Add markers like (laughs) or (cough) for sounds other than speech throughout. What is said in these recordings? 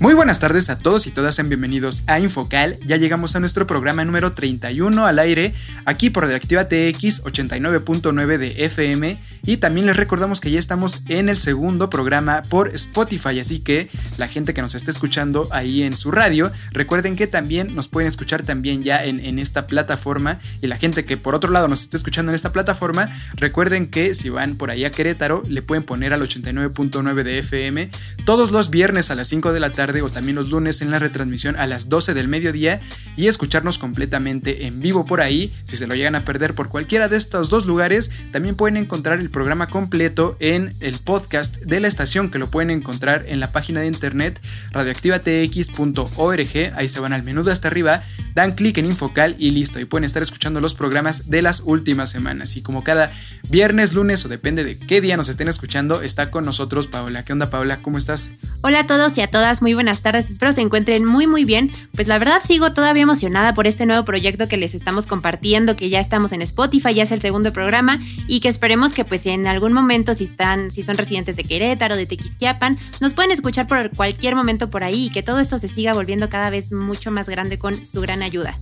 Muy buenas tardes a todos y todas, sean bienvenidos a Infocal. Ya llegamos a nuestro programa número 31 al aire, aquí por Radioactiva TX 89.9 de FM. Y también les recordamos que ya estamos en el segundo programa por Spotify, así que la gente que nos está escuchando ahí en su radio, recuerden que también nos pueden escuchar también ya en, en esta plataforma. Y la gente que por otro lado nos está escuchando en esta plataforma, recuerden que si van por ahí a Querétaro, le pueden poner al 89.9 de FM todos los viernes a las 5 de la tarde o también los lunes en la retransmisión a las 12 del mediodía y escucharnos completamente en vivo por ahí. Si se lo llegan a perder por cualquiera de estos dos lugares, también pueden encontrar el programa completo en el podcast de la estación que lo pueden encontrar en la página de internet radioactivatx.org. Ahí se van al menú de hasta arriba, dan clic en Infocal y listo. Y pueden estar escuchando los programas de las últimas semanas. Y como cada viernes, lunes o depende de qué día nos estén escuchando, está con nosotros Paola. ¿Qué onda, Paola? ¿Cómo estás? Hola a todos y a todas, muy buenas tardes, espero se encuentren muy muy bien. Pues la verdad sigo todavía emocionada por este nuevo proyecto que les estamos compartiendo, que ya estamos en Spotify, ya es el segundo programa y que esperemos que pues en algún momento si están, si son residentes de Querétaro, de Tequisquiapan, nos pueden escuchar por cualquier momento por ahí y que todo esto se siga volviendo cada vez mucho más grande con su gran ayuda.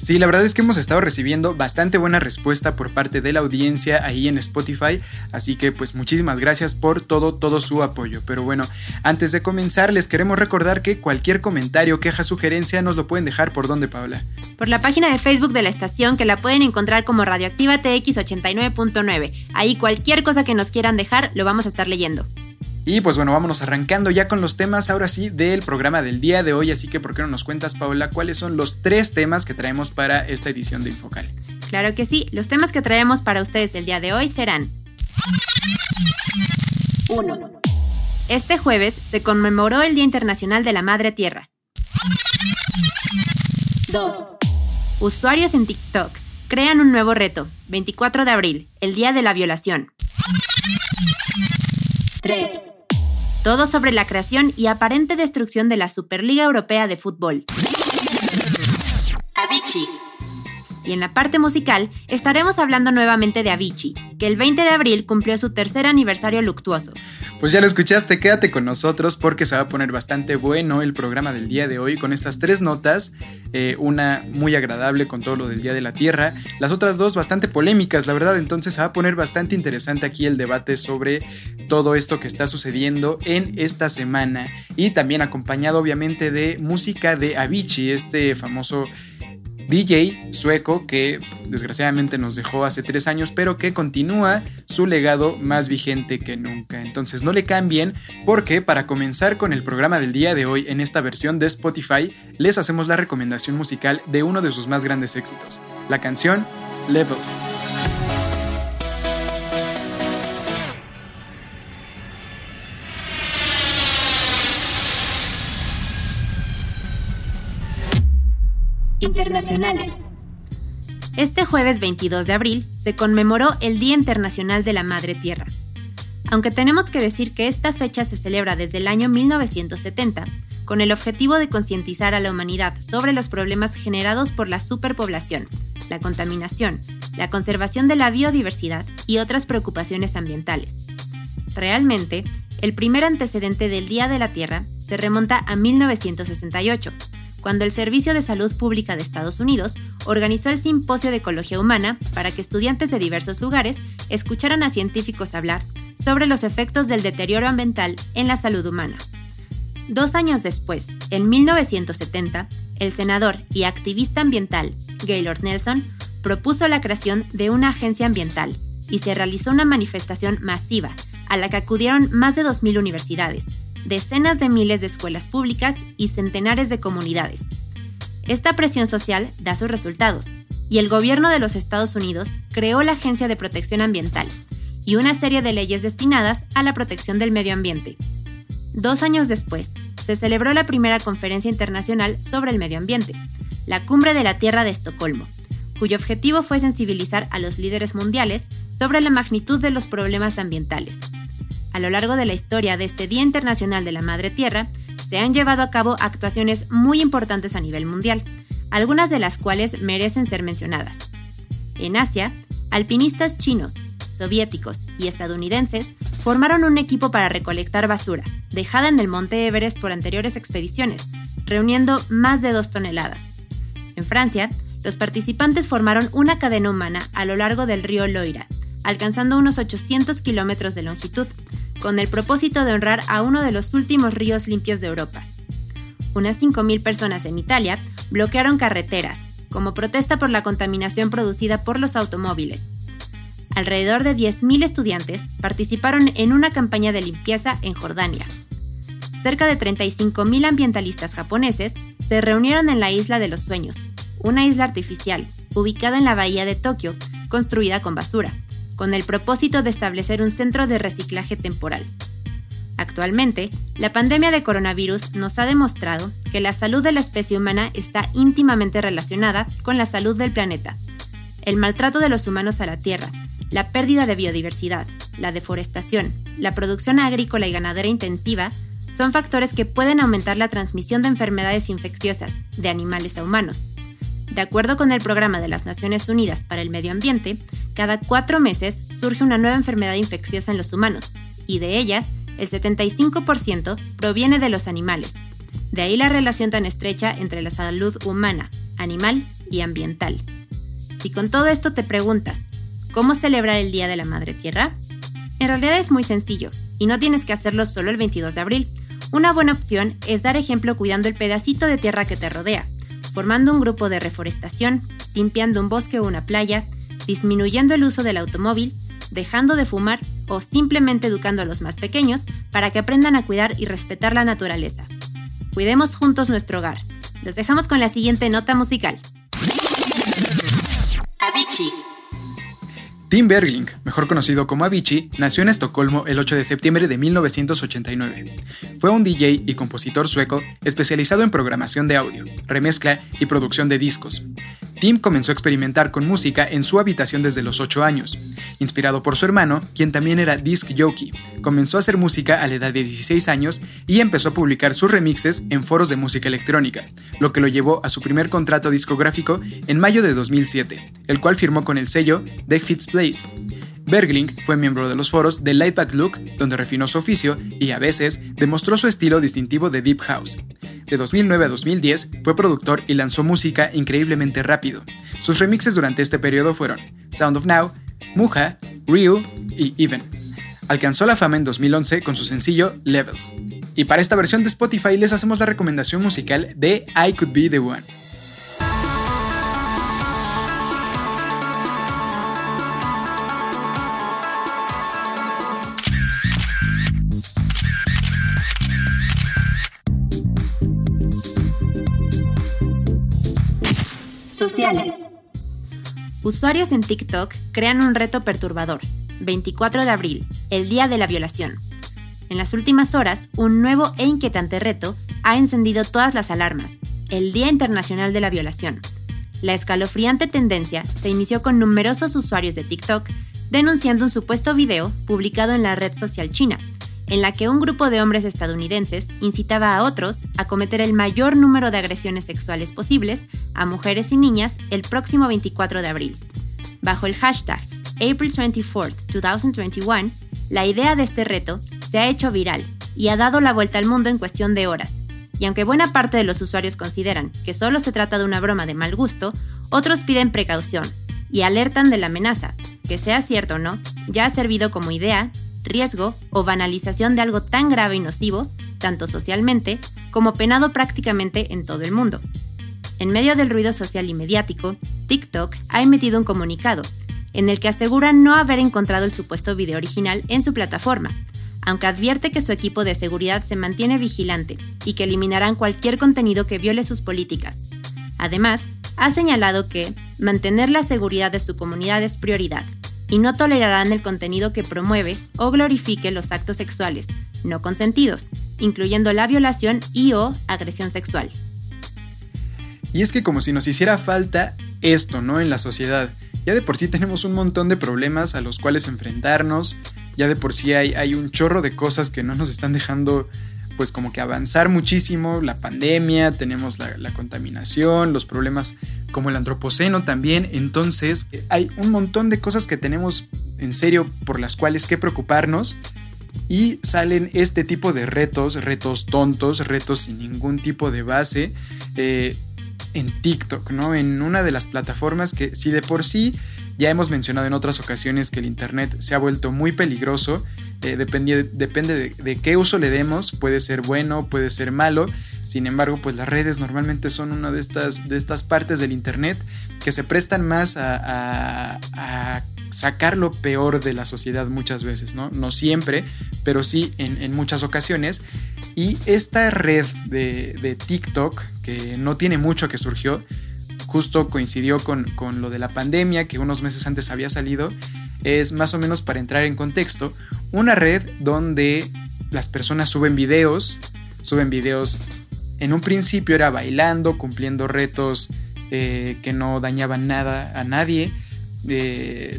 Sí, la verdad es que hemos estado recibiendo bastante buena respuesta por parte de la audiencia ahí en Spotify, así que pues muchísimas gracias por todo, todo su apoyo. Pero bueno, antes de comenzar les queremos recordar que cualquier comentario, queja, sugerencia nos lo pueden dejar por donde, Paula. Por la página de Facebook de la estación que la pueden encontrar como Radioactiva TX 89.9. Ahí cualquier cosa que nos quieran dejar lo vamos a estar leyendo. Y pues bueno, vámonos arrancando ya con los temas ahora sí del programa del día de hoy. Así que, ¿por qué no nos cuentas, Paola, cuáles son los tres temas que traemos para esta edición de Infocal? Claro que sí, los temas que traemos para ustedes el día de hoy serán 1. Este jueves se conmemoró el Día Internacional de la Madre Tierra. 2. Usuarios en TikTok crean un nuevo reto, 24 de abril, el Día de la Violación. 3. Todo sobre la creación y aparente destrucción de la Superliga Europea de Fútbol. Avicii. Y en la parte musical estaremos hablando nuevamente de Avicii, que el 20 de abril cumplió su tercer aniversario luctuoso. Pues ya lo escuchaste, quédate con nosotros porque se va a poner bastante bueno el programa del día de hoy con estas tres notas, eh, una muy agradable con todo lo del Día de la Tierra, las otras dos bastante polémicas, la verdad, entonces se va a poner bastante interesante aquí el debate sobre todo esto que está sucediendo en esta semana y también acompañado obviamente de música de Avicii, este famoso DJ sueco que desgraciadamente nos dejó hace tres años, pero que continúa su legado más vigente que nunca. Entonces no le cambien, porque para comenzar con el programa del día de hoy en esta versión de Spotify, les hacemos la recomendación musical de uno de sus más grandes éxitos, la canción Levels. Internacionales. Este jueves 22 de abril se conmemoró el Día Internacional de la Madre Tierra. Aunque tenemos que decir que esta fecha se celebra desde el año 1970, con el objetivo de concientizar a la humanidad sobre los problemas generados por la superpoblación, la contaminación, la conservación de la biodiversidad y otras preocupaciones ambientales. Realmente, el primer antecedente del Día de la Tierra se remonta a 1968, cuando el Servicio de Salud Pública de Estados Unidos organizó el Simposio de Ecología Humana para que estudiantes de diversos lugares escucharan a científicos hablar sobre los efectos del deterioro ambiental en la salud humana. Dos años después, en 1970, el senador y activista ambiental Gaylord Nelson propuso la creación de una agencia ambiental y se realizó una manifestación masiva a la que acudieron más de 2.000 universidades, decenas de miles de escuelas públicas y centenares de comunidades. Esta presión social da sus resultados, y el gobierno de los Estados Unidos creó la Agencia de Protección Ambiental y una serie de leyes destinadas a la protección del medio ambiente. Dos años después, se celebró la primera conferencia internacional sobre el medio ambiente, la Cumbre de la Tierra de Estocolmo, cuyo objetivo fue sensibilizar a los líderes mundiales sobre la magnitud de los problemas ambientales. A lo largo de la historia de este Día Internacional de la Madre Tierra, se han llevado a cabo actuaciones muy importantes a nivel mundial, algunas de las cuales merecen ser mencionadas. En Asia, alpinistas chinos, soviéticos y estadounidenses formaron un equipo para recolectar basura, dejada en el monte Everest por anteriores expediciones, reuniendo más de dos toneladas. En Francia, los participantes formaron una cadena humana a lo largo del río Loira, alcanzando unos 800 kilómetros de longitud, con el propósito de honrar a uno de los últimos ríos limpios de Europa. Unas 5.000 personas en Italia bloquearon carreteras, como protesta por la contaminación producida por los automóviles. Alrededor de 10.000 estudiantes participaron en una campaña de limpieza en Jordania. Cerca de 35.000 ambientalistas japoneses se reunieron en la Isla de los Sueños, una isla artificial ubicada en la bahía de Tokio, construida con basura, con el propósito de establecer un centro de reciclaje temporal. Actualmente, la pandemia de coronavirus nos ha demostrado que la salud de la especie humana está íntimamente relacionada con la salud del planeta. El maltrato de los humanos a la Tierra, la pérdida de biodiversidad, la deforestación, la producción agrícola y ganadera intensiva son factores que pueden aumentar la transmisión de enfermedades infecciosas de animales a humanos, de acuerdo con el Programa de las Naciones Unidas para el Medio Ambiente, cada cuatro meses surge una nueva enfermedad infecciosa en los humanos, y de ellas, el 75% proviene de los animales. De ahí la relación tan estrecha entre la salud humana, animal y ambiental. Si con todo esto te preguntas, ¿cómo celebrar el Día de la Madre Tierra? En realidad es muy sencillo, y no tienes que hacerlo solo el 22 de abril. Una buena opción es dar ejemplo cuidando el pedacito de tierra que te rodea, formando un grupo de reforestación, limpiando un bosque o una playa, disminuyendo el uso del automóvil, dejando de fumar o simplemente educando a los más pequeños para que aprendan a cuidar y respetar la naturaleza. Cuidemos juntos nuestro hogar. Los dejamos con la siguiente nota musical. Avicii. Tim Bergling, mejor conocido como Avicii, nació en Estocolmo el 8 de septiembre de 1989. Fue un DJ y compositor sueco especializado en programación de audio, remezcla y producción de discos. Tim comenzó a experimentar con música en su habitación desde los 8 años. Inspirado por su hermano, quien también era disc jockey, comenzó a hacer música a la edad de 16 años y empezó a publicar sus remixes en foros de música electrónica, lo que lo llevó a su primer contrato discográfico en mayo de 2007, el cual firmó con el sello The Fits Place. Bergling fue miembro de los foros de Lightback Look, donde refinó su oficio y a veces demostró su estilo distintivo de Deep House. De 2009 a 2010 fue productor y lanzó música increíblemente rápido. Sus remixes durante este periodo fueron Sound of Now, Muja, Real y Even. Alcanzó la fama en 2011 con su sencillo Levels. Y para esta versión de Spotify les hacemos la recomendación musical de I Could Be the One. Usuarios en TikTok crean un reto perturbador. 24 de abril, el Día de la Violación. En las últimas horas, un nuevo e inquietante reto ha encendido todas las alarmas. El Día Internacional de la Violación. La escalofriante tendencia se inició con numerosos usuarios de TikTok denunciando un supuesto video publicado en la red social china, en la que un grupo de hombres estadounidenses incitaba a otros a cometer el mayor número de agresiones sexuales posibles a mujeres y niñas el próximo 24 de abril. Bajo el hashtag April 24, 2021, la idea de este reto se ha hecho viral y ha dado la vuelta al mundo en cuestión de horas. Y aunque buena parte de los usuarios consideran que solo se trata de una broma de mal gusto, otros piden precaución y alertan de la amenaza, que sea cierto o no, ya ha servido como idea, riesgo o banalización de algo tan grave y nocivo, tanto socialmente como penado prácticamente en todo el mundo. En medio del ruido social y mediático, TikTok ha emitido un comunicado, en el que asegura no haber encontrado el supuesto video original en su plataforma, aunque advierte que su equipo de seguridad se mantiene vigilante y que eliminarán cualquier contenido que viole sus políticas. Además, ha señalado que mantener la seguridad de su comunidad es prioridad y no tolerarán el contenido que promueve o glorifique los actos sexuales no consentidos, incluyendo la violación y o agresión sexual. Y es que como si nos hiciera falta esto, ¿no? En la sociedad. Ya de por sí tenemos un montón de problemas a los cuales enfrentarnos, ya de por sí hay, hay un chorro de cosas que no nos están dejando pues como que avanzar muchísimo, la pandemia, tenemos la, contaminación, los problemas como el antropoceno también, entonces hay un montón de cosas que tenemos en serio por las cuales que preocuparnos y salen este tipo de retos, retos tontos, retos sin ningún tipo de base. Eh, en TikTok, ¿no? En una de las plataformas que si de por sí ya hemos mencionado en otras ocasiones que el Internet se ha vuelto muy peligroso, eh, depende, depende de, qué uso le demos, puede ser bueno, puede ser malo, sin embargo, pues las redes normalmente son una de estas, de estas partes del Internet que se prestan más a, sacar lo peor de la sociedad muchas veces, ¿no? No siempre, pero sí en, en muchas ocasiones. Y esta red de, TikTok, que no tiene mucho que surgió, justo coincidió con, lo de la pandemia, que unos meses antes había salido, es más o menos para entrar en contexto, una red donde las personas suben videos, suben videos, en un principio era bailando, cumpliendo retos eh, que no dañaban nada a nadie,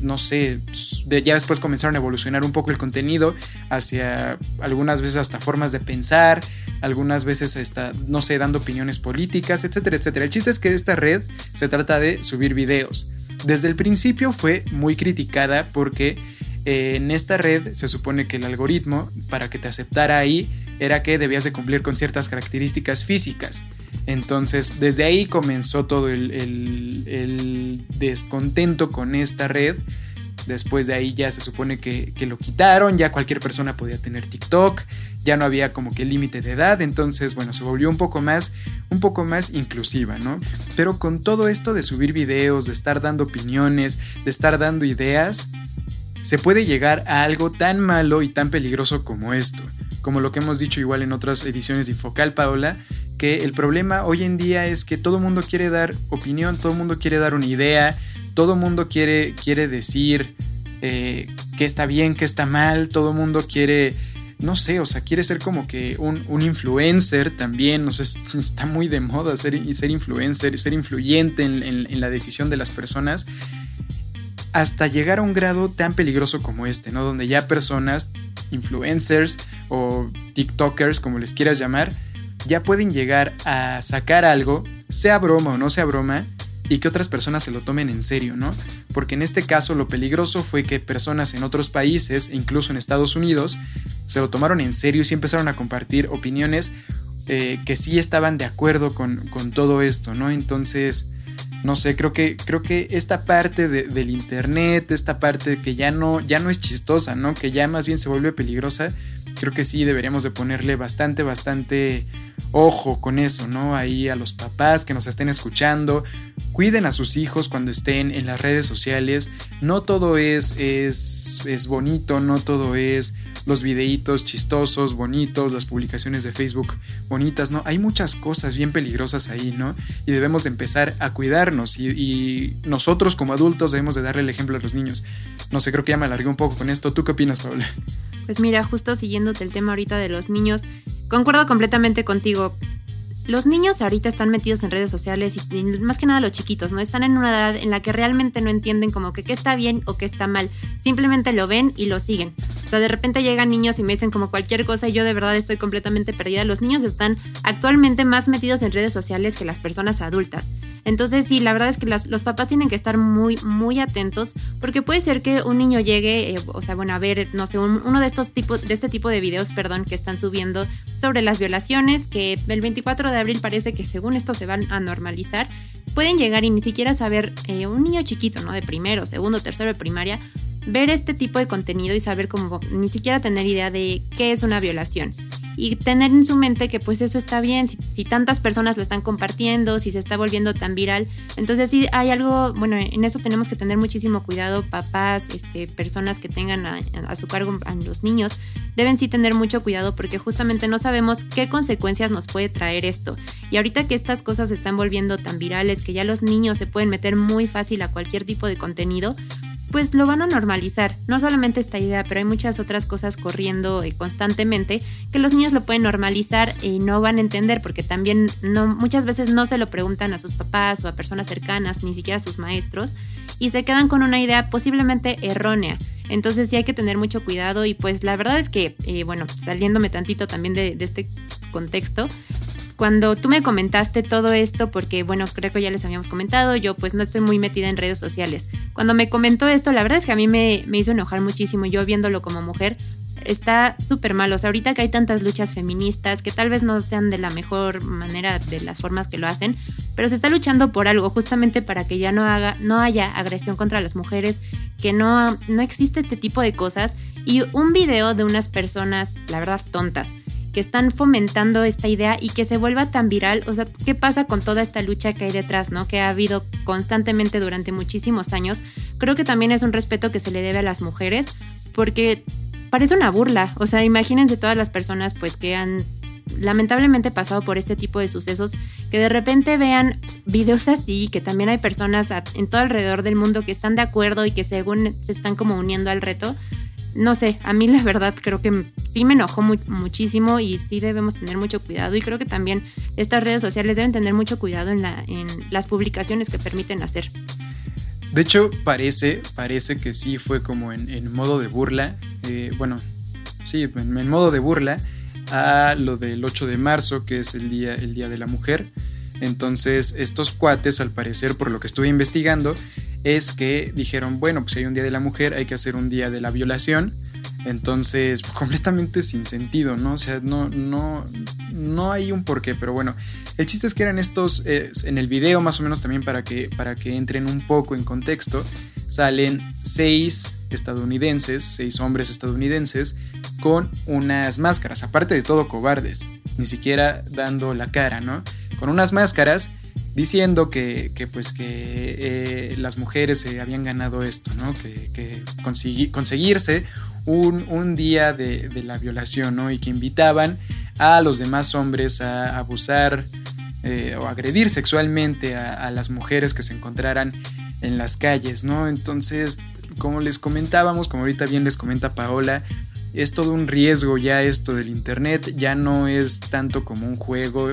no sé, ya después comenzaron a evolucionar un poco el contenido hacia algunas veces hasta formas de pensar, algunas veces hasta, no sé, dando opiniones políticas, etcétera, etcétera. El chiste es que esta red se trata de subir videos. Desde el principio fue muy criticada porque eh, en esta red se supone que el algoritmo, para que te aceptara ahí, era que debías de cumplir con ciertas características físicas. Entonces, desde ahí comenzó todo el, descontento con esta red. Después de ahí ya se supone que, lo quitaron, ya cualquier persona podía tener TikTok, ya no había como que límite de edad, entonces bueno, se volvió un poco más, un poco más inclusiva, ¿no? Pero con todo esto de subir videos, de estar dando opiniones, de estar dando ideas, se puede llegar a algo tan malo y tan peligroso como esto, como lo que hemos dicho igual en otras ediciones de Infocal, Paola, que el problema hoy en día es que todo mundo quiere dar opinión, todo mundo quiere dar una idea, todo mundo quiere, quiere decir eh, que está bien, que está mal, todo mundo quiere, no sé, o sea, quiere ser como que un, influencer también, no sé, (laughs) está muy de moda ser, ser influencer, ser influyente en, en la decisión de las personas hasta llegar a un grado tan peligroso como este, ¿no? Donde ya personas, influencers o TikTokers, como les quieras llamar, ya pueden llegar a sacar algo, sea broma o no sea broma, y que otras personas se lo tomen en serio, ¿no? Porque en este caso lo peligroso fue que personas en otros países, e incluso en Estados Unidos, se lo tomaron en serio y sí empezaron a compartir opiniones eh, que sí estaban de acuerdo con, con todo esto, ¿no? Entonces, no sé, creo que, creo que esta parte del internet, esta parte que ya no, ya no es chistosa, ¿no? Que ya más bien se vuelve peligrosa, creo que sí deberíamos de ponerle bastante, bastante ojo con eso, ¿no? Ahí a los papás que nos estén escuchando, cuiden a sus hijos cuando estén en las redes sociales. No todo es, es, es bonito, no todo es los videitos chistosos, bonitos, las publicaciones de Facebook bonitas, ¿no? Hay muchas cosas bien peligrosas ahí, ¿no? Y debemos de empezar a cuidarnos y, nosotros como adultos debemos de darle el ejemplo a los niños. No sé, creo que ya me alargué un poco con esto. ¿Tú qué opinas, Paula? Pues mira, justo siguiéndote el tema ahorita de los niños, concuerdo completamente contigo. Los niños ahorita están metidos en redes sociales y, más que nada los chiquitos, ¿no? Están en una edad en la que realmente no entienden como que qué está bien o qué está mal. Simplemente lo ven y lo siguen. O sea, de repente llegan niños y me dicen como cualquier cosa y yo de verdad estoy completamente perdida. Los niños están actualmente más metidos en redes sociales que las personas adultas. Entonces sí, la verdad es que los papás tienen que estar muy, muy atentos porque puede ser que un niño llegue, eh, o sea, bueno, a ver, no sé, uno de estos tipos, de este tipo de videos, perdón, que están subiendo sobre las violaciones, que el 24 de abril parece que según esto se van a normalizar, pueden llegar y ni siquiera saber, eh, un niño chiquito, ¿no? De primero, segundo, tercero de primaria, ver este tipo de contenido y saber cómo ni siquiera tener idea de qué es una violación y tener en su mente que pues eso está bien, si, tantas personas lo están compartiendo, si se está volviendo tan viral. Entonces sí hay algo, bueno, en eso tenemos que tener muchísimo cuidado, papás, este, personas que tengan a, a su cargo a los niños, deben sí tener mucho cuidado porque justamente no sabemos qué consecuencias nos puede traer esto. Y ahorita que estas cosas se están volviendo tan virales, que ya los niños se pueden meter muy fácil a cualquier tipo de contenido, pues lo van a normalizar. No solamente esta idea, pero hay muchas otras cosas corriendo eh, constantemente que los niños lo pueden normalizar y no van a entender porque también no, muchas veces no se lo preguntan a sus papás o a personas cercanas, ni siquiera a sus maestros, y se quedan con una idea posiblemente errónea. Entonces sí hay que tener mucho cuidado y pues la verdad es que, eh, bueno, saliéndome tantito también de, de este contexto, cuando tú me comentaste todo esto, porque bueno, creo que ya les habíamos comentado, yo pues no estoy muy metida en redes sociales. Cuando me comentó esto, la verdad es que a mí me, me hizo enojar muchísimo, yo viéndolo como mujer, está súper mal. O sea, ahorita que hay tantas luchas feministas que tal vez no sean de la mejor manera, de las formas que lo hacen, pero se está luchando por algo, justamente para que ya no, haga, no haya agresión contra las mujeres, que no, no existe este tipo de cosas. Y un video de unas personas, la verdad, tontas, que están fomentando esta idea y que se vuelva tan viral. O sea, ¿qué pasa con toda esta lucha que hay detrás, ¿no? Que ha habido constantemente durante muchísimos años. Creo que también es un respeto que se le debe a las mujeres porque parece una burla. O sea, imagínense todas las personas pues que han lamentablemente pasado por este tipo de sucesos, que de repente vean videos así, que también hay personas en todo alrededor del mundo que están de acuerdo y que según se están como uniendo al reto no sé, a mí la verdad creo que sí me enojó muchísimo y sí debemos tener mucho cuidado y creo que también estas redes sociales deben tener mucho cuidado en, la, en las publicaciones que permiten hacer. De hecho, parece, parece que sí fue como en, modo de burla, eh, bueno, sí, en, modo de burla a lo del 8 de marzo, que es el día, el día de la mujer. Entonces, estos cuates, al parecer, por lo que estuve investigando, es que dijeron, bueno, pues si hay un día de la mujer, hay que hacer un día de la violación. Entonces, (laughs) completamente sin sentido, ¿no? O sea, no, no, no hay un porqué, pero bueno, el chiste es que eran estos, eh, en el video más o menos también para que, para que entren un poco en contexto, salen seis estadounidenses, seis hombres estadounidenses, con unas máscaras, aparte de todo cobardes, ni siquiera dando la cara, ¿no? Con unas máscaras diciendo que, pues que eh, las mujeres se habían ganado esto, ¿no? Que, conseguirse un, día de, la violación, ¿no? Y que invitaban a los demás hombres a abusar eh, o agredir sexualmente a, las mujeres que se encontraran en las calles, ¿no? Entonces, como les comentábamos, como ahorita bien les comenta Paola, es todo un riesgo ya esto del Internet, ya no es tanto como un juego,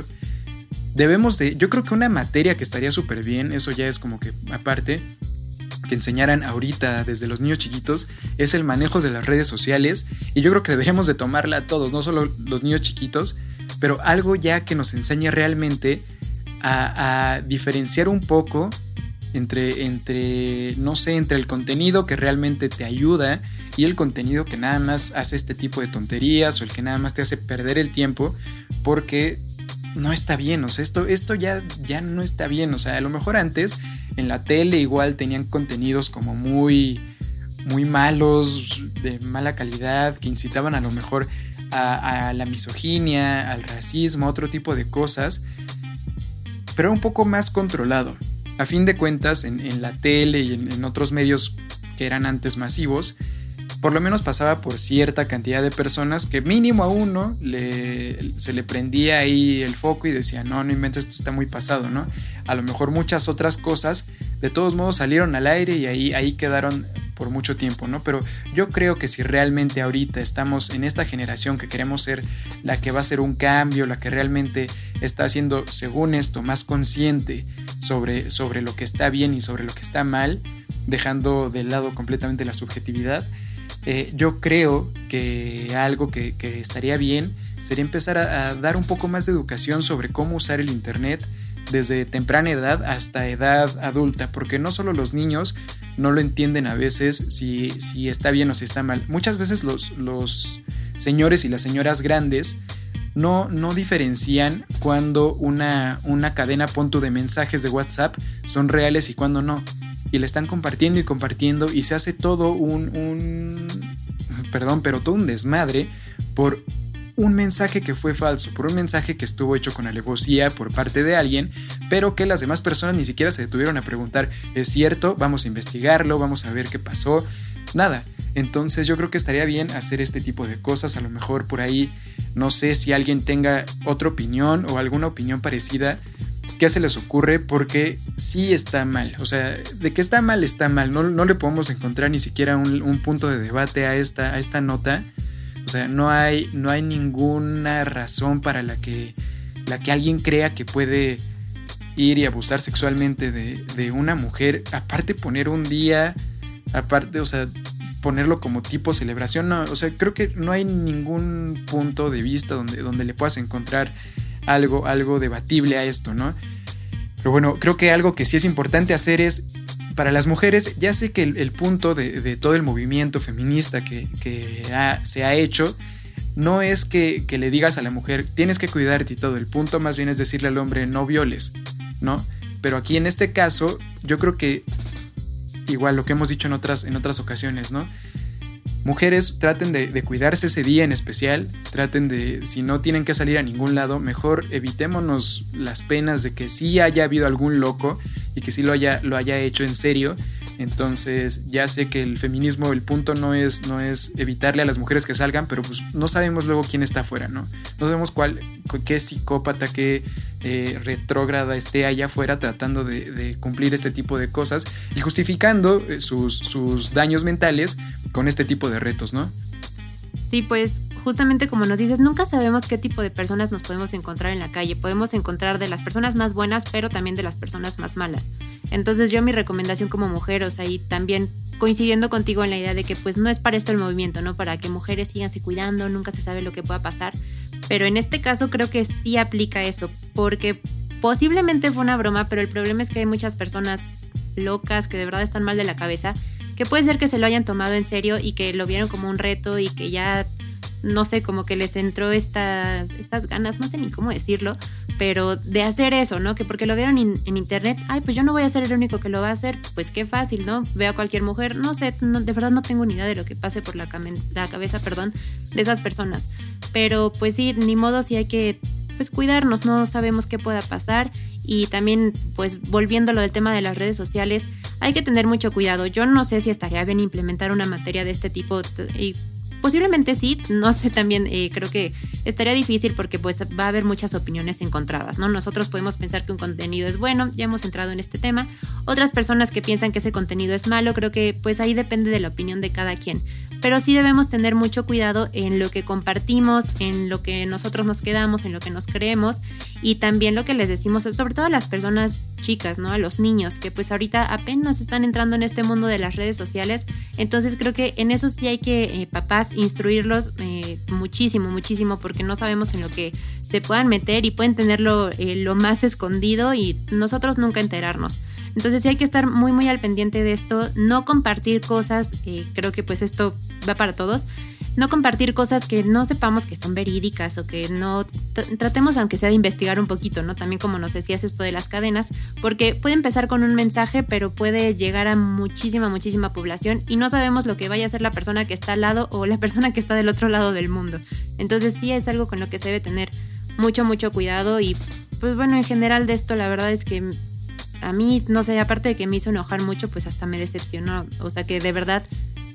debemos de, yo creo que una materia que estaría súper bien, eso ya es como que aparte, que enseñaran ahorita desde los niños chiquitos es el manejo de las redes sociales y yo creo que deberíamos de tomarla a todos, no solo los niños chiquitos, pero algo ya que nos enseñe realmente a, diferenciar un poco entre, entre, no sé, entre el contenido que realmente te ayuda y el contenido que nada más hace este tipo de tonterías o el que nada más te hace perder el tiempo porque no está bien, o sea, esto, esto ya, ya no está bien, o sea, a lo mejor antes en la tele igual tenían contenidos como muy, muy malos, de mala calidad, que incitaban a lo mejor a, la misoginia, al racismo, otro tipo de cosas, pero un poco más controlado. A fin de cuentas, en, la tele y en otros medios que eran antes masivos, por lo menos pasaba por cierta cantidad de personas que mínimo a uno se le prendía ahí el foco y decía, no, no inventes, esto está muy pasado, ¿no? A lo mejor muchas otras cosas de todos modos salieron al aire y ahí, ahí quedaron por mucho tiempo, ¿no? Pero yo creo que si realmente ahorita estamos en esta generación que queremos ser la que va a hacer un cambio, la que realmente está haciendo, según esto, más consciente sobre, sobre lo que está bien y sobre lo que está mal, dejando de lado completamente la subjetividad, eh, yo creo que algo que, estaría bien sería empezar a, dar un poco más de educación sobre cómo usar el Internet desde temprana edad hasta edad adulta, porque no solo los niños no lo entienden a veces si, si está bien o si está mal. Muchas veces los, los señores y las señoras grandes no, no diferencian cuando una, una cadena punto de mensajes de WhatsApp son reales y cuando no. Y le están compartiendo y compartiendo y se hace todo un, un perdón, pero todo un desmadre por un mensaje que fue falso, por un mensaje que estuvo hecho con alevosía por parte de alguien, pero que las demás personas ni siquiera se detuvieron a preguntar, ¿es cierto? Vamos a investigarlo, vamos a ver qué pasó. Nada. Entonces yo creo que estaría bien hacer este tipo de cosas. A lo mejor por ahí, no sé si alguien tenga otra opinión o alguna opinión parecida. ¿Qué se les ocurre? Porque sí está mal. O sea, de que está mal, está mal. No, no le podemos encontrar ni siquiera un, un punto de debate a esta, a esta nota. O sea, no hay, no hay ninguna razón para la que, la que alguien crea que puede ir y abusar sexualmente de, una mujer. Aparte poner un día, aparte, o sea, ponerlo como tipo celebración. No, o sea, creo que no hay ningún punto de vista donde, donde le puedas encontrar algo, algo debatible a esto, ¿no? Pero bueno, creo que algo que sí es importante hacer es para las mujeres, ya sé que el, punto de, todo el movimiento feminista que, se ha hecho no es que, le digas a la mujer tienes que cuidarte y todo, el punto más bien es decirle al hombre no violes, ¿no? Pero aquí en este caso, yo creo que igual lo que hemos dicho en otras, en otras ocasiones, ¿no? Mujeres traten de, de, cuidarse ese día en especial, traten de, si no tienen que salir a ningún lado, mejor evitémonos las penas de que sí haya habido algún loco y que sí lo haya, lo haya hecho en serio entonces ya sé que el feminismo, el punto no es, no es evitarle a las mujeres que salgan, pero pues no sabemos luego quién está afuera, ¿no? No sabemos cuál, qué psicópata, qué eh, retrógrada esté allá afuera tratando de, cumplir este tipo de cosas y justificando eh, sus, sus daños mentales con este tipo de retos, ¿no? Sí, pues justamente como nos dices, nunca sabemos qué tipo de personas nos podemos encontrar en la calle. Podemos encontrar de las personas más buenas, pero también de las personas más malas. Entonces yo mi recomendación como mujer, o sea, y también coincidiendo contigo en la idea de que pues no es para esto el movimiento, ¿no? Para que mujeres siganse cuidando, nunca se sabe lo que pueda pasar. Pero en este caso creo que sí aplica eso, porque posiblemente fue una broma, pero el problema es que hay muchas personas locas que de verdad están mal de la cabeza, que puede ser que se lo hayan tomado en serio y que lo vieron como un reto y que ya no sé, como que les entró estas, estas ganas, no sé ni cómo decirlo, pero de hacer eso, ¿no? Que porque lo vieron en internet, ay, pues yo no voy a ser el único que lo va a hacer, pues qué fácil, ¿no? Veo a cualquier mujer, no sé, de verdad no tengo ni idea de lo que pase por la, cabeza, perdón, de esas personas. Pero pues sí, ni modo si hay que pues cuidarnos, no sabemos qué pueda pasar y también pues volviendo a lo del tema de las redes sociales, hay que tener mucho cuidado. Yo no sé si estaría bien implementar una materia de este tipo y Posiblemente sí, no sé, también eh, creo que estaría difícil porque pues va a haber muchas opiniones encontradas, ¿no? Nosotros podemos pensar que un contenido es bueno, ya hemos entrado en este tema, otras personas que piensan que ese contenido es malo, creo que pues ahí depende de la opinión de cada quien, pero sí debemos tener mucho cuidado en lo que compartimos, en lo que nosotros nos quedamos, en lo que nos creemos y también lo que les decimos, sobre todo a las personas chicas, ¿no? A los niños que pues ahorita apenas están entrando en este mundo de las redes sociales, entonces creo que en eso sí hay que, eh, papás, instruirlos eh, muchísimo, muchísimo, porque no sabemos en lo que se puedan meter y pueden tenerlo eh, lo más escondido y nosotros nunca enterarnos. Entonces sí hay que estar muy muy al pendiente de esto, no compartir cosas, eh, creo que pues esto va para todos, no compartir cosas que no sepamos que son verídicas o que no tratemos aunque sea de investigar un poquito, ¿no? También como nos decías esto de las cadenas, porque puede empezar con un mensaje, pero puede llegar a muchísima, muchísima población y no sabemos lo que vaya a ser la persona que está al lado o la (laughs) persona que está del otro lado del mundo. Entonces sí es algo con lo que se debe tener mucho, mucho cuidado y pues bueno, en general de esto la verdad es que a mí, no sé, aparte de que me hizo enojar mucho, pues hasta me decepcionó. O sea que de verdad,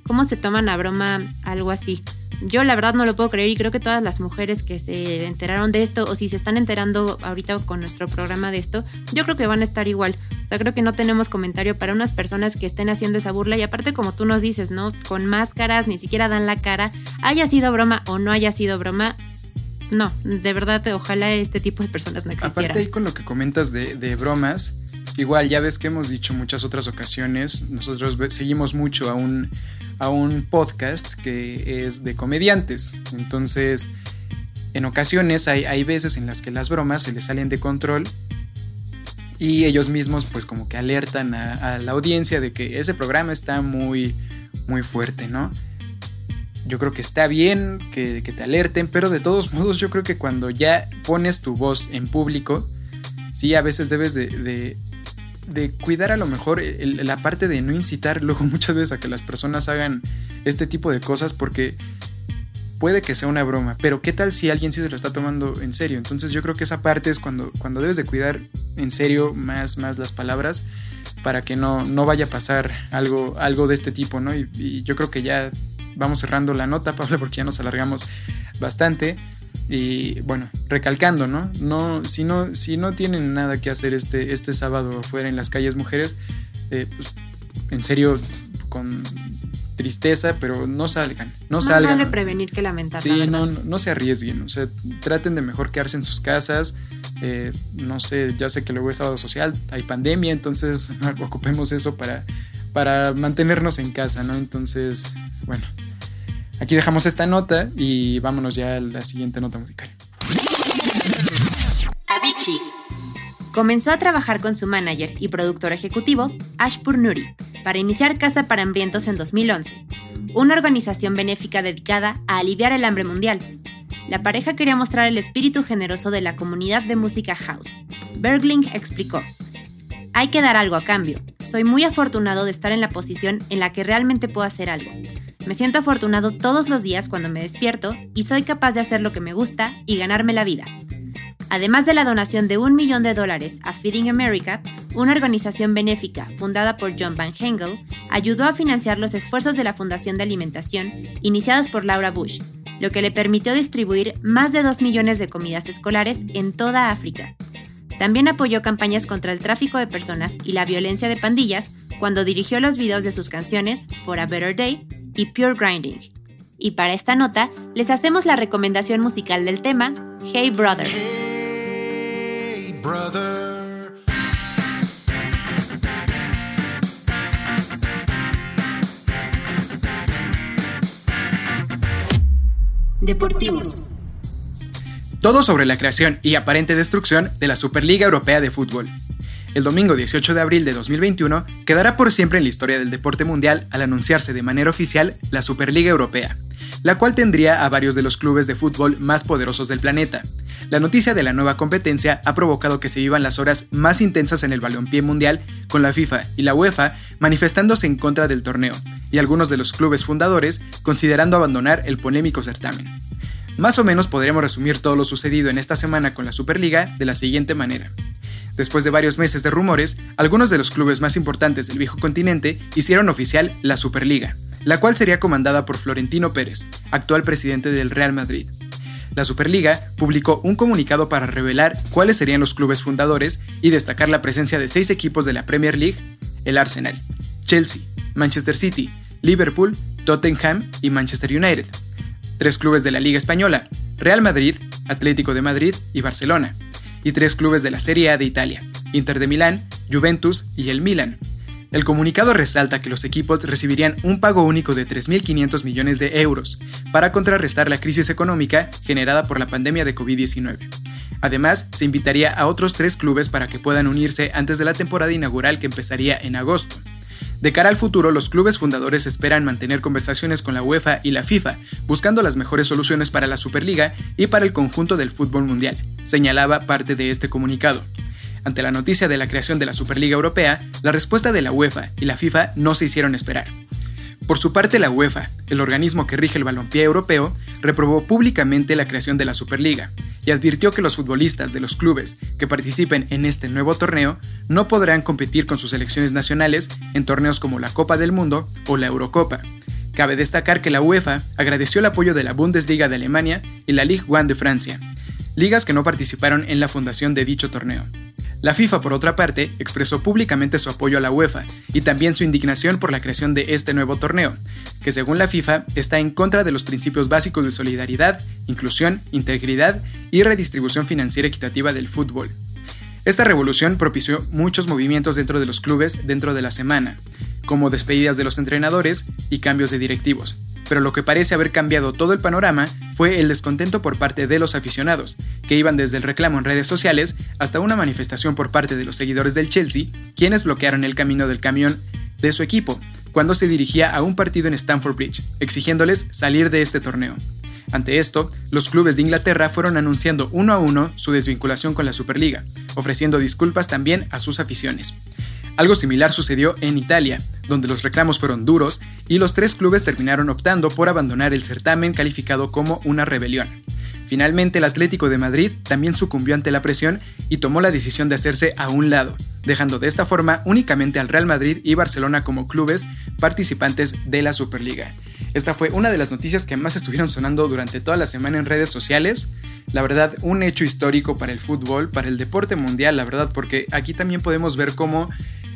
¿cómo se toman a broma algo así? Yo la verdad no lo puedo creer y creo que todas las mujeres que se enteraron de esto o si se están enterando ahorita con nuestro programa de esto, yo creo que van a estar igual. O sea, creo que no tenemos comentario para unas personas que estén haciendo esa burla y aparte como tú nos dices, ¿no? Con máscaras, ni siquiera dan la cara, haya sido broma o no haya sido broma, no, de verdad, ojalá este tipo de personas no existieran. Aparte ahí con lo que comentas de, de bromas, igual ya ves que hemos dicho muchas otras ocasiones, nosotros seguimos mucho a un, a un podcast que es de comediantes. Entonces, en ocasiones hay, hay veces en las que las bromas se les salen de control y ellos mismos pues como que alertan a, la audiencia de que ese programa está muy, muy fuerte, ¿no? Yo creo que está bien que, te alerten, pero de todos modos yo creo que cuando ya pones tu voz en público, sí, a veces debes de, de, cuidar a lo mejor la parte de no incitar luego (laughs) muchas veces a que las personas hagan este tipo de cosas porque puede que sea una broma, pero ¿qué tal si alguien sí se lo está tomando en serio? Entonces yo creo que esa parte es cuando, cuando debes de cuidar en serio más, más las palabras para que no, no vaya a pasar algo, algo de este tipo, ¿no? Y, yo creo que ya vamos cerrando la nota, (laughs) Pablo, porque ya nos alargamos bastante. Y bueno, recalcando, ¿no? no si, no si no tienen nada que hacer este, este sábado afuera en las calles mujeres, eh, pues, en serio, con tristeza, pero no salgan, no salgan. Vale prevenir que lamentar. Sí, no, no, se arriesguen, o sea, traten de mejor quedarse en sus casas. Eh, no sé, ya sé que luego es sábado social, hay pandemia, entonces (laughs) ocupemos eso para, para mantenernos en casa, ¿no? Entonces, bueno, aquí dejamos esta nota y vámonos ya a la siguiente nota musical. Comenzó a trabajar con su manager y productor ejecutivo, Ashpur Nuri, para iniciar Casa para Hambrientos en 2011, una organización benéfica dedicada a aliviar el hambre mundial. La pareja quería mostrar el espíritu generoso de la comunidad de música house. Bergling explicó, hay que dar algo a cambio. Soy muy afortunado de estar en la posición en la que realmente puedo hacer algo. Me siento afortunado todos los días cuando me despierto y soy capaz de hacer lo que me gusta y ganarme la vida. Además de la donación de un millón de dólares a Feeding America, una organización benéfica fundada por John Van Hengel ayudó a financiar los esfuerzos de la Fundación de Alimentación iniciados por Laura Bush, lo que le permitió distribuir más de 2 millones de comidas escolares en toda África. También apoyó campañas contra el tráfico de personas y la violencia de pandillas cuando dirigió los videos de sus canciones For a Better Day y Pure Grinding. Y para esta nota, les hacemos la recomendación musical del tema Hey Brother. Deportivos. Todo sobre la creación y aparente destrucción de la Superliga Europea de Fútbol. El domingo 18 de abril de 2021 quedará por siempre en la historia del deporte mundial al anunciarse de manera oficial la Superliga Europea, la cual tendría a varios de los clubes de fútbol más poderosos del planeta, la noticia de la nueva competencia ha provocado que se vivan las horas más intensas en el balompié mundial, con la FIFA y la UEFA manifestándose en contra del torneo, y algunos de los clubes fundadores considerando abandonar el polémico certamen. Más o menos podríamos resumir todo lo sucedido en esta semana con la Superliga de la siguiente manera. Después de varios meses de rumores, algunos de los clubes más importantes del viejo continente hicieron oficial la Superliga, la cual sería comandada por Florentino Pérez, actual presidente del Real Madrid la Superliga publicó un comunicado para revelar cuáles serían los clubes fundadores y destacar la presencia de seis equipos de la Premier League, el Arsenal, Chelsea, Manchester City, Liverpool, Tottenham y Manchester United. Tres clubes de la Liga Española, Real Madrid, Atlético de Madrid y Barcelona. Y tres clubes de la Serie A de Italia, Inter de Milán, Juventus y el Milan. El comunicado resalta que los equipos recibirían un pago único de 3.500 millones de euros para contrarrestar la crisis económica generada por la pandemia de COVID-19. Además, se invitaría a otros tres clubes para que puedan unirse antes de la temporada inaugural que empezaría en agosto. De cara al futuro, los clubes fundadores esperan mantener conversaciones con la UEFA y la FIFA, buscando las mejores soluciones para la Superliga y para el conjunto del fútbol mundial, señalaba parte de este comunicado. Ante la noticia de la creación de la Superliga Europea, la respuesta de la UEFA y la FIFA no se hicieron esperar. Por su parte, la UEFA, el organismo que rige el balompié europeo, reprobó públicamente la creación de la Superliga y advirtió que los futbolistas de los clubes que participen en este nuevo torneo no podrán competir con sus selecciones nacionales en torneos como la Copa del Mundo o la Eurocopa. Cabe destacar que la UEFA agradeció el apoyo de la Bundesliga de Alemania y la Ligue 1 de Francia, ligas que no participaron en la fundación de dicho torneo. La FIFA, por otra parte, expresó públicamente su apoyo a la UEFA y también su indignación por la creación de este nuevo torneo, que según la FIFA está en contra de los principios básicos de solidaridad, inclusión, integridad y redistribución financiera equitativa del fútbol. Esta revolución propició muchos movimientos dentro de los clubes dentro de la semana, como despedidas de los entrenadores y cambios de directivos. Pero lo que parece haber cambiado todo el panorama fue el descontento por parte de los aficionados, que iban desde el reclamo en redes sociales hasta una manifestación por parte de los seguidores del Chelsea, quienes bloquearon el camino del camión de su equipo cuando se dirigía a un partido en Stamford Bridge, exigiéndoles salir de este torneo. Ante esto, los clubes de Inglaterra fueron anunciando uno a uno su desvinculación con la Superliga, ofreciendo disculpas también a sus aficiones. Algo similar sucedió en Italia, donde los reclamos fueron duros y los tres clubes terminaron optando por abandonar el certamen calificado como una rebelión. Finalmente el Atlético de Madrid también sucumbió ante la presión y tomó la decisión de hacerse a un lado, dejando de esta forma únicamente al Real Madrid y Barcelona como clubes participantes de la Superliga. Esta fue una de las noticias que más estuvieron sonando durante toda la semana en redes sociales. La verdad, un hecho histórico para el fútbol, para el deporte mundial, la verdad, porque aquí también podemos ver cómo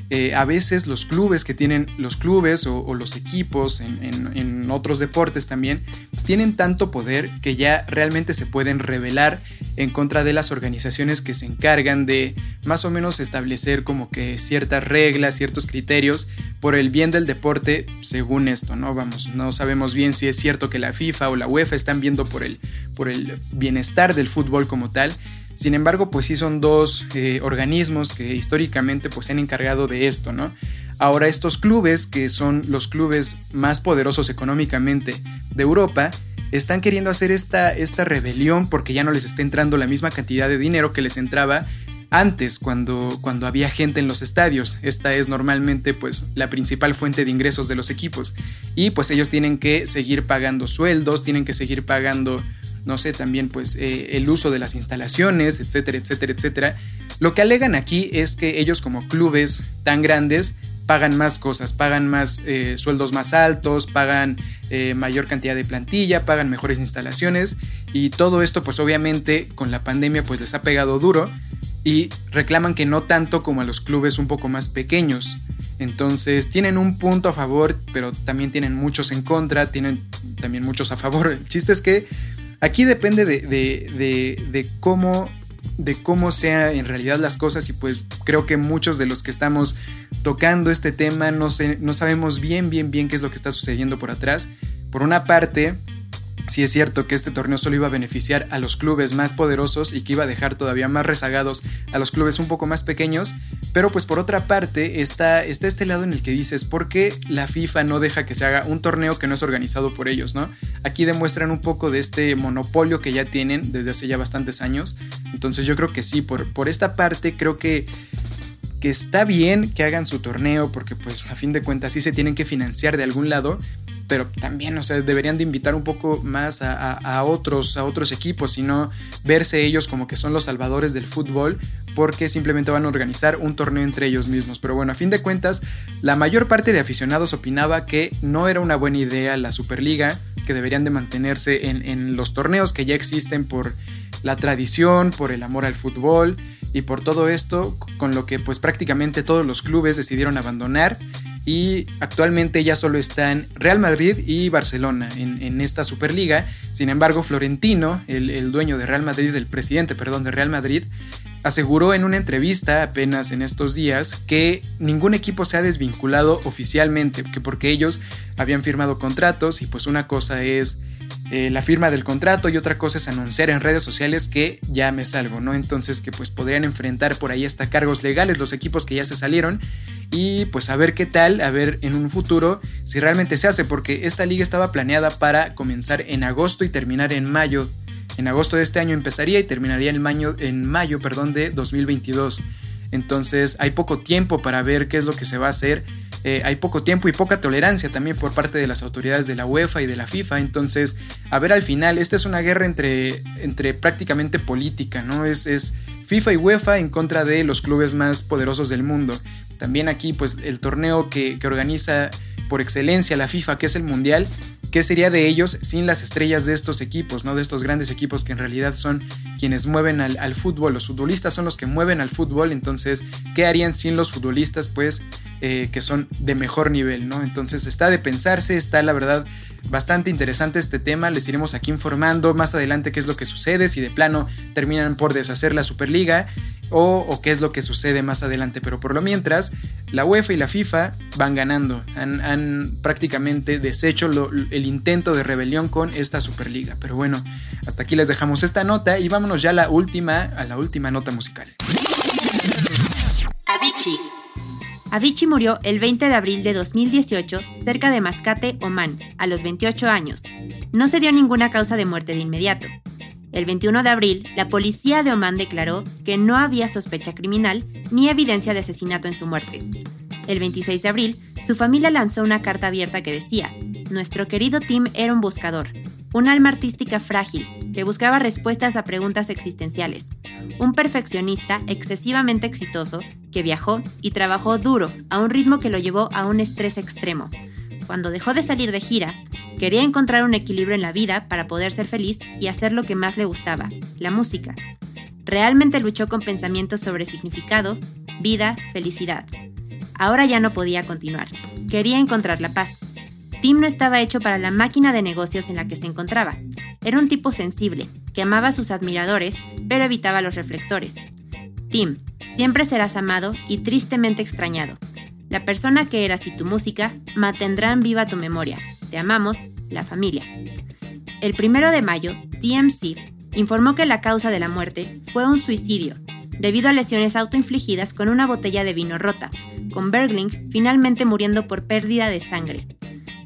eh, a veces los clubes que tienen, los clubes o, los equipos en, otros deportes también, tienen tanto poder que ya realmente se pueden rebelar en contra de las organizaciones que se encargan de más o menos establecer como que ciertas reglas, ciertos criterios por el bien del deporte según esto, ¿no? Vamos, no sabemos bien si es cierto que la FIFA o la UEFA están viendo por el, por el bienestar del fútbol como tal, sin embargo, pues sí son dos eh, organismos que históricamente pues se han encargado de esto, ¿no? Ahora estos clubes, que son los clubes más poderosos económicamente de Europa, están queriendo hacer esta, esta rebelión porque ya no les está entrando la misma cantidad de dinero que les entraba antes cuando, cuando había gente en los estadios. Esta es normalmente pues la principal fuente de ingresos de los equipos. Y pues ellos tienen que seguir pagando sueldos, tienen que seguir pagando no sé, también pues eh, el uso de las instalaciones, etcétera, etcétera, etcétera. Lo que alegan aquí es que ellos como clubes tan grandes pagan más cosas, pagan más eh, sueldos más altos, pagan eh, mayor cantidad de plantilla, pagan mejores instalaciones y todo esto pues obviamente con la pandemia pues les ha pegado duro y reclaman que no tanto como a los clubes un poco más pequeños. Entonces tienen un punto a favor, pero también tienen muchos en contra, tienen también muchos a favor. El chiste es que Aquí depende de, cómo de cómo sean en realidad las cosas y pues creo que muchos de los que estamos tocando este tema no, no sabemos bien, bien, bien qué es lo que está sucediendo por atrás. Por una parte, Sí es cierto que este torneo solo iba a beneficiar a los clubes más poderosos y que iba a dejar todavía más rezagados a los clubes un poco más pequeños, pero pues por otra parte está, está este lado en el que dices, ¿por qué la FIFA no deja que se haga un torneo que no es organizado por ellos, no? Aquí demuestran un poco de este monopolio que ya tienen desde hace ya bastantes años, entonces yo creo que sí, por, por esta parte creo que que está bien que hagan su torneo porque pues a fin de cuentas sí se tienen que financiar de algún lado, pero también, o sea, deberían de invitar un poco más a, otros, a otros equipos y no verse ellos como que son los salvadores del fútbol porque simplemente van a organizar un torneo entre ellos mismos. Pero bueno, a fin de cuentas, la mayor parte de aficionados opinaba que no era una buena idea la Superliga, que deberían de mantenerse en, los torneos que ya existen por la tradición, por el amor al fútbol y por todo esto, con lo que pues prácticamente todos los clubes decidieron abandonar y actualmente ya solo están Real Madrid y Barcelona en, esta Superliga. Sin embargo, Florentino, el, el, dueño de Real Madrid, el presidente, perdón, de Real Madrid, aseguró en una entrevista apenas en estos días que ningún equipo se ha desvinculado oficialmente, que porque ellos habían firmado contratos y pues una cosa es eh, la firma del contrato y otra cosa es anunciar en redes sociales que ya me salgo, ¿no? Entonces que pues podrían enfrentar por ahí hasta cargos legales los equipos que ya se salieron y pues a ver qué tal, a ver en un futuro si realmente se hace, porque esta liga estaba planeada para comenzar en agosto y terminar en mayo en agosto de este año empezaría y terminaría en mayo, en mayo perdón, de 2022. Entonces hay poco tiempo para ver qué es lo que se va a hacer. Eh, hay poco tiempo y poca tolerancia también por parte de las autoridades de la UEFA y de la FIFA. Entonces, a ver al final, esta es una guerra entre, entre prácticamente política, ¿no? Es, es FIFA y UEFA en contra de los clubes más poderosos del mundo. También aquí, pues el torneo que, que organiza por excelencia la FIFA, que es el Mundial, ¿Qué sería de ellos sin las estrellas de estos equipos, ¿no? de estos grandes equipos que en realidad son quienes mueven al, fútbol? Los futbolistas son los que mueven al fútbol, entonces, ¿qué harían sin los futbolistas? Pues eh, que son de mejor nivel, ¿no? Entonces está de pensarse, está la verdad bastante interesante este tema, les iremos aquí informando más adelante qué es lo que sucede, si de plano terminan por deshacer la Superliga o, qué es lo que sucede más adelante. Pero por lo mientras, la UEFA y la FIFA van ganando. Han, prácticamente deshecho el intento de rebelión con esta Superliga. Pero bueno, hasta aquí les dejamos esta nota y vámonos ya a la última, a la última nota musical. Avicii. Avicii murió el 20 de abril de 2018 cerca de Mascate, Oman, a los 28 años. No se dio ninguna causa de muerte de inmediato. El 21 de abril, la policía de Oman declaró que no había sospecha criminal ni evidencia de asesinato en su muerte. El 26 de abril, su familia lanzó una carta abierta que decía, Nuestro querido Tim era un buscador, un alma artística frágil, que buscaba respuestas a preguntas existenciales, un perfeccionista excesivamente exitoso viajó y trabajó duro a un ritmo que lo llevó a un estrés extremo, cuando dejó de salir de gira, quería encontrar un equilibrio en la vida para poder ser feliz y hacer lo que más le gustaba, la música. Realmente luchó con pensamientos sobre significado, vida, felicidad. Ahora ya no podía continuar. Quería encontrar la paz. Tim no estaba hecho para la máquina de negocios en la que se encontraba. Era un tipo sensible, que amaba a sus admiradores, pero evitaba los reflectores. Tim, siempre serás amado y tristemente extrañado. La persona que eras y tu música mantendrán viva tu memoria. Te amamos, la familia. El primero de mayo, TMC informó que la causa de la muerte fue un suicidio, debido a lesiones autoinfligidas con una botella de vino rota, con Bergling finalmente muriendo por pérdida de sangre.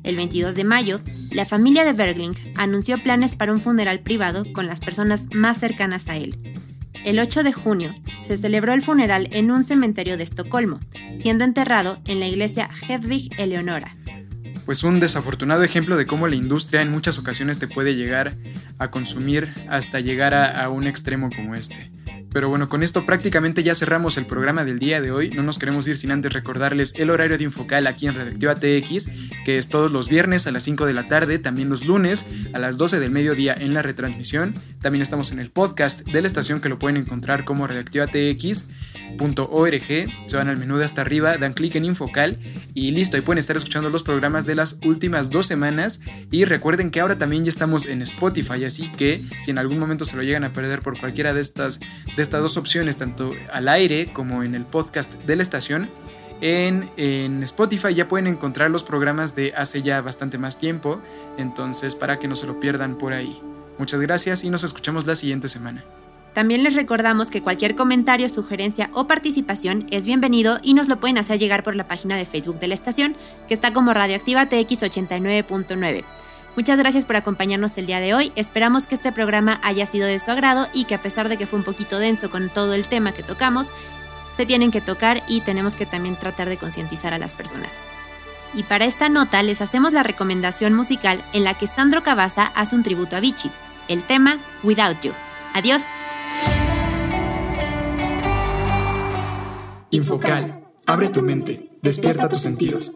El 22 de mayo, la familia de Bergling anunció planes para un funeral privado con las personas más cercanas a él, el 8 de junio se celebró el funeral en un cementerio de Estocolmo, siendo enterrado en la iglesia Hedvig Eleonora. Pues un desafortunado ejemplo de cómo la industria en muchas ocasiones te puede llegar a consumir hasta llegar a, a un extremo como este. Pero bueno, con esto prácticamente ya cerramos el programa del día de hoy. No nos queremos ir sin antes recordarles el horario de Infocal aquí en Redactiva TX, que es todos los viernes a las 5 de la tarde, también los lunes a las 12 del mediodía en la retransmisión. También estamos en el podcast de la estación que lo pueden encontrar como Redactiva TX .org, se van al menú de hasta arriba, dan clic en Infocal y listo, ahí pueden estar escuchando los programas de las últimas dos semanas y recuerden que ahora también ya estamos en Spotify, así que si en algún momento se lo llegan a perder por cualquiera de estas, de estas dos opciones, tanto al aire como en el podcast de la estación, en, en, Spotify ya pueden encontrar los programas de hace ya bastante más tiempo, entonces para que no se lo pierdan por ahí. Muchas gracias y nos escuchamos la siguiente semana. También les recordamos que cualquier comentario, sugerencia o participación es bienvenido y nos lo pueden hacer llegar por la página de Facebook de la estación, que está como Radioactiva TX89.9. Muchas gracias por acompañarnos el día de hoy. Esperamos que este programa haya sido de su agrado y que a pesar de que fue un poquito denso con todo el tema que tocamos, se tienen que tocar y tenemos que también tratar de concientizar a las personas. Y para esta nota les hacemos la recomendación musical en la que Sandro Cavazza hace un tributo a Vichy, el tema Without You. Adiós. Infocal. Abre tu mente. Despierta tus sentidos.